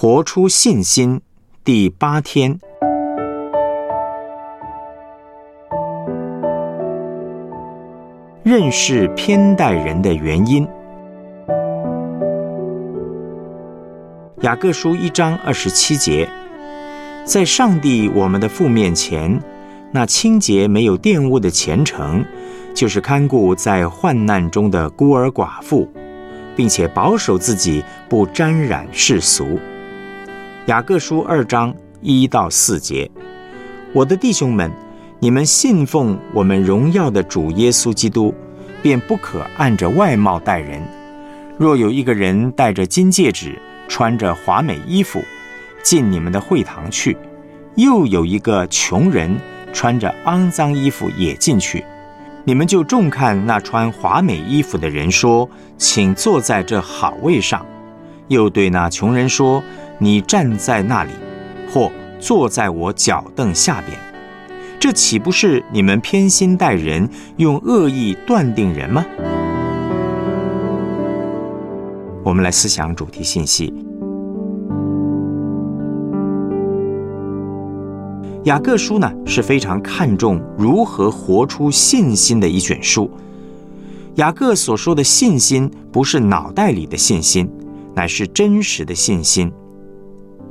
活出信心第八天，认识偏待人的原因。雅各书一章二十七节，在上帝我们的父面前，那清洁没有玷污的虔诚，就是看顾在患难中的孤儿寡妇，并且保守自己不沾染世俗。雅各书二章一到四节，我的弟兄们，你们信奉我们荣耀的主耶稣基督，便不可按着外貌待人。若有一个人戴着金戒指，穿着华美衣服进你们的会堂去，又有一个穷人穿着肮脏衣服也进去，你们就重看那穿华美衣服的人说：“请坐在这好位上。”又对那穷人说：“你站在那里，或坐在我脚凳下边。”这岂不是你们偏心待人，用恶意断定人吗？我们来思想主题信息。雅各书呢是非常看重如何活出信心的一卷书。雅各所说的信心，不是脑袋里的信心，乃是真实的信心。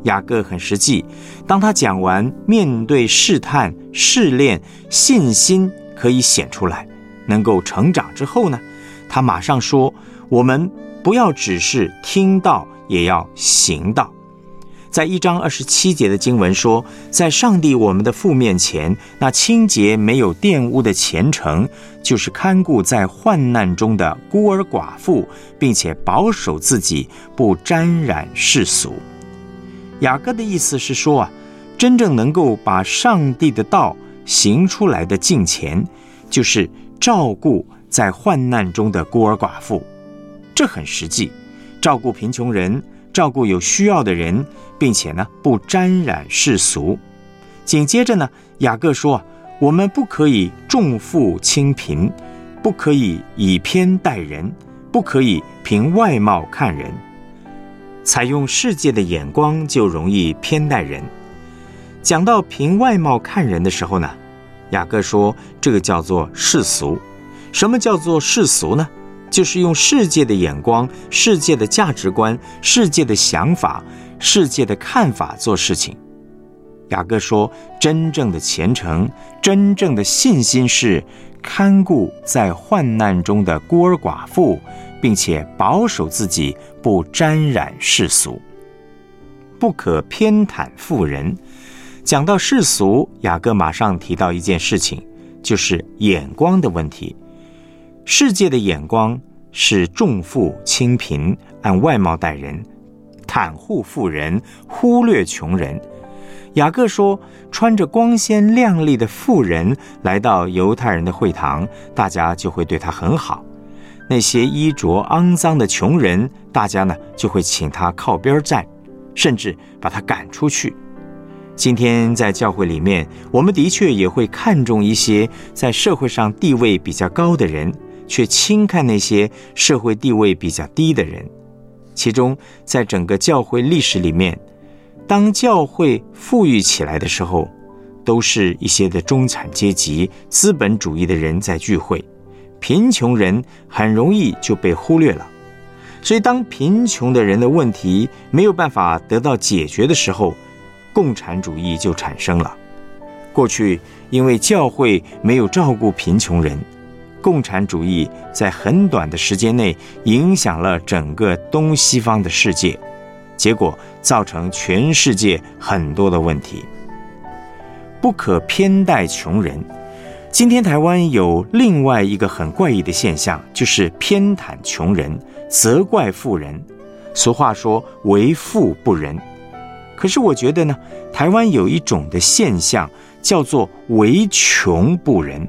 雅各很实际，当他讲完面对试探、试炼，信心可以显出来，能够成长之后呢，他马上说：“我们。”不要只是听到，也要行道。在一章二十七节的经文说，在上帝我们的父面前，那清洁没有玷污的虔诚，就是看顾在患难中的孤儿寡妇，并且保守自己不沾染世俗。雅各的意思是说啊，真正能够把上帝的道行出来的敬虔，就是照顾在患难中的孤儿寡妇。这很实际，照顾贫穷人，照顾有需要的人，并且呢不沾染世俗。紧接着呢，雅各说：“我们不可以重富轻贫，不可以以偏待人，不可以凭外貌看人。采用世界的眼光就容易偏待人。讲到凭外貌看人的时候呢，雅各说这个叫做世俗。什么叫做世俗呢？”就是用世界的眼光、世界的价值观、世界的想法、世界的看法做事情。雅各说：“真正的虔诚、真正的信心是看顾在患难中的孤儿寡妇，并且保守自己不沾染世俗，不可偏袒富人。”讲到世俗，雅各马上提到一件事情，就是眼光的问题。世界的眼光是重富轻贫，按外貌待人，袒护富人，忽略穷人。雅各说，穿着光鲜亮丽的富人来到犹太人的会堂，大家就会对他很好；那些衣着肮脏的穷人，大家呢就会请他靠边站，甚至把他赶出去。今天在教会里面，我们的确也会看重一些在社会上地位比较高的人。却轻看那些社会地位比较低的人，其中在整个教会历史里面，当教会富裕起来的时候，都是一些的中产阶级、资本主义的人在聚会，贫穷人很容易就被忽略了。所以，当贫穷的人的问题没有办法得到解决的时候，共产主义就产生了。过去因为教会没有照顾贫穷人。共产主义在很短的时间内影响了整个东西方的世界，结果造成全世界很多的问题。不可偏待穷人。今天台湾有另外一个很怪异的现象，就是偏袒穷人，责怪富人。俗话说“为富不仁”，可是我觉得呢，台湾有一种的现象叫做“为穷不仁”。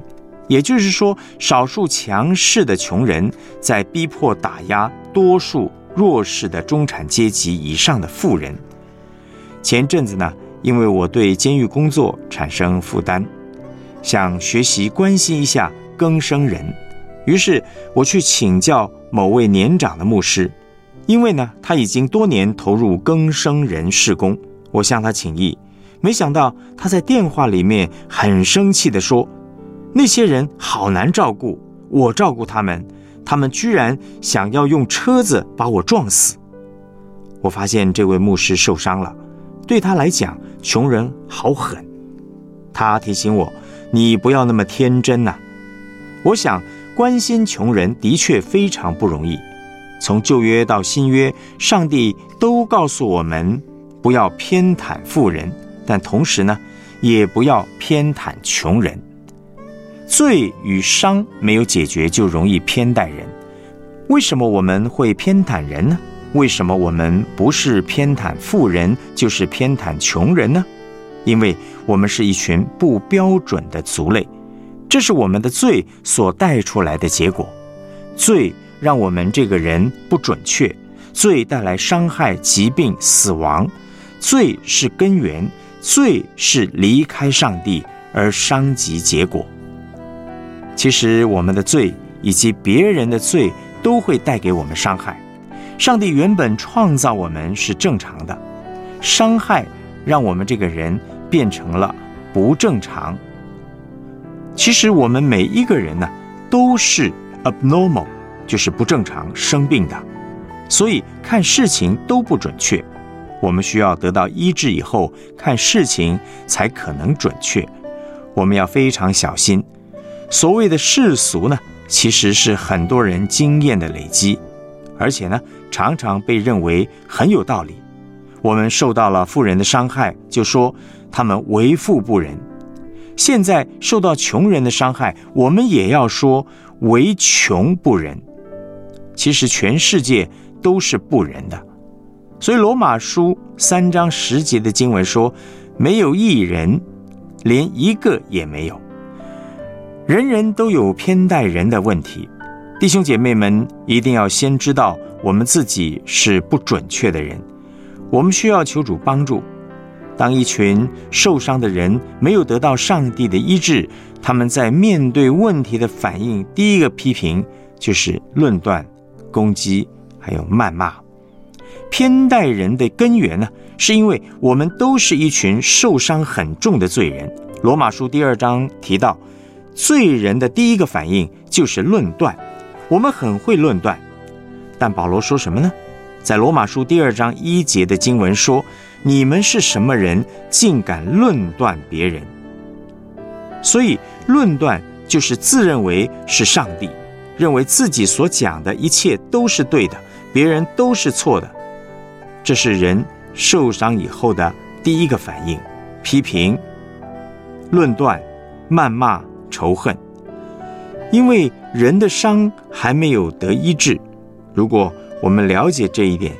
也就是说，少数强势的穷人在逼迫打压多数弱势的中产阶级以上的富人。前阵子呢，因为我对监狱工作产生负担，想学习关心一下更生人，于是我去请教某位年长的牧师。因为呢，他已经多年投入更生人事工，我向他请益，没想到他在电话里面很生气地说：“那些人好难照顾，我照顾他们，他们居然想要用车子把我撞死。”我发现这位牧师受伤了，对他来讲，穷人好狠。他提醒我：“你不要那么天真呐。”我想关心穷人的确非常不容易。从旧约到新约，上帝都告诉我们不要偏袒富人，但同时呢，也不要偏袒穷人。罪与伤没有解决，就容易偏待人。为什么我们会偏袒人呢？为什么我们不是偏袒富人，就是偏袒穷人呢？因为我们是一群不标准的族类，这是我们的罪所带出来的结果。罪。让我们这个人不准确，罪带来伤害、疾病、死亡，罪是根源，罪是离开上帝而伤及结果。其实我们的罪以及别人的罪都会带给我们伤害。上帝原本创造我们是正常的，伤害让我们这个人变成了不正常。其实我们每一个人呢，都是 abnormal。就是不正常生病的，所以看事情都不准确。我们需要得到医治以后，看事情才可能准确。我们要非常小心。所谓的世俗呢，其实是很多人经验的累积，而且呢，常常被认为很有道理。我们受到了富人的伤害，就说他们为富不仁；现在受到穷人的伤害，我们也要说为穷不仁。其实全世界都是不仁的，所以罗马书三章十节的经文说：“没有一人，连一个也没有。”人人都有偏待人的问题。弟兄姐妹们，一定要先知道我们自己是不准确的人，我们需要求主帮助。当一群受伤的人没有得到上帝的医治，他们在面对问题的反应，第一个批评就是论断。攻击还有谩骂，偏待人的根源呢，是因为我们都是一群受伤很重的罪人。罗马书第二章提到，罪人的第一个反应就是论断，我们很会论断。但保罗说什么呢？在罗马书第二章一节的经文说：“你们是什么人，竟敢论断别人？”所以论断就是自认为是上帝。认为自己所讲的一切都是对的，别人都是错的，这是人受伤以后的第一个反应：批评、论断、谩骂、仇恨。因为人的伤还没有得医治。如果我们了解这一点，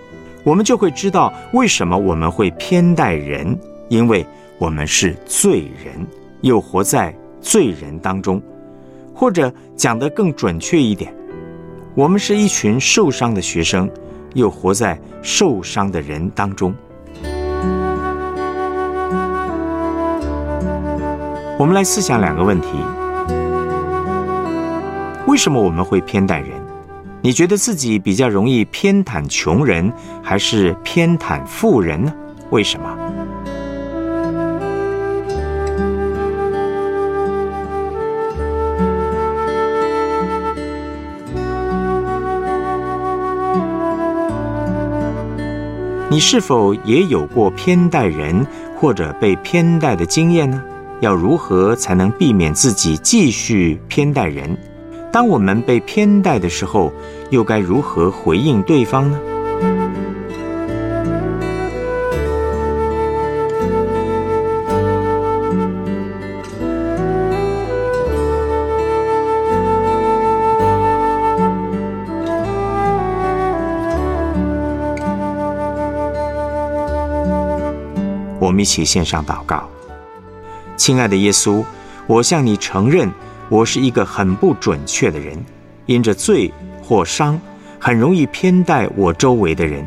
我们就会知道为什么我们会偏待人，因为我们是罪人，又活在罪人当中。或者讲得更准确一点，我们是一群受伤的学生，又活在受伤的人当中。我们来思想两个问题：为什么我们会偏待人？你觉得自己比较容易偏袒穷人，还是偏袒富人呢？为什么？你是否也有过偏待人或者被偏待的经验呢？要如何才能避免自己继续偏待人？当我们被偏待的时候，又该如何回应对方呢？我们一起献上祷告，亲爱的耶稣，我向你承认，我是一个很不准确的人，因着罪或伤，很容易偏待我周围的人。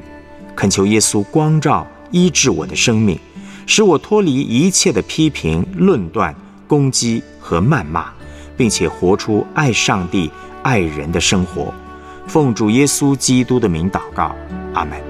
恳求耶稣光照医治我的生命，使我脱离一切的批评、论断、攻击和谩骂，并且活出爱上帝、爱人的生活。奉主耶稣基督的名祷告，阿门。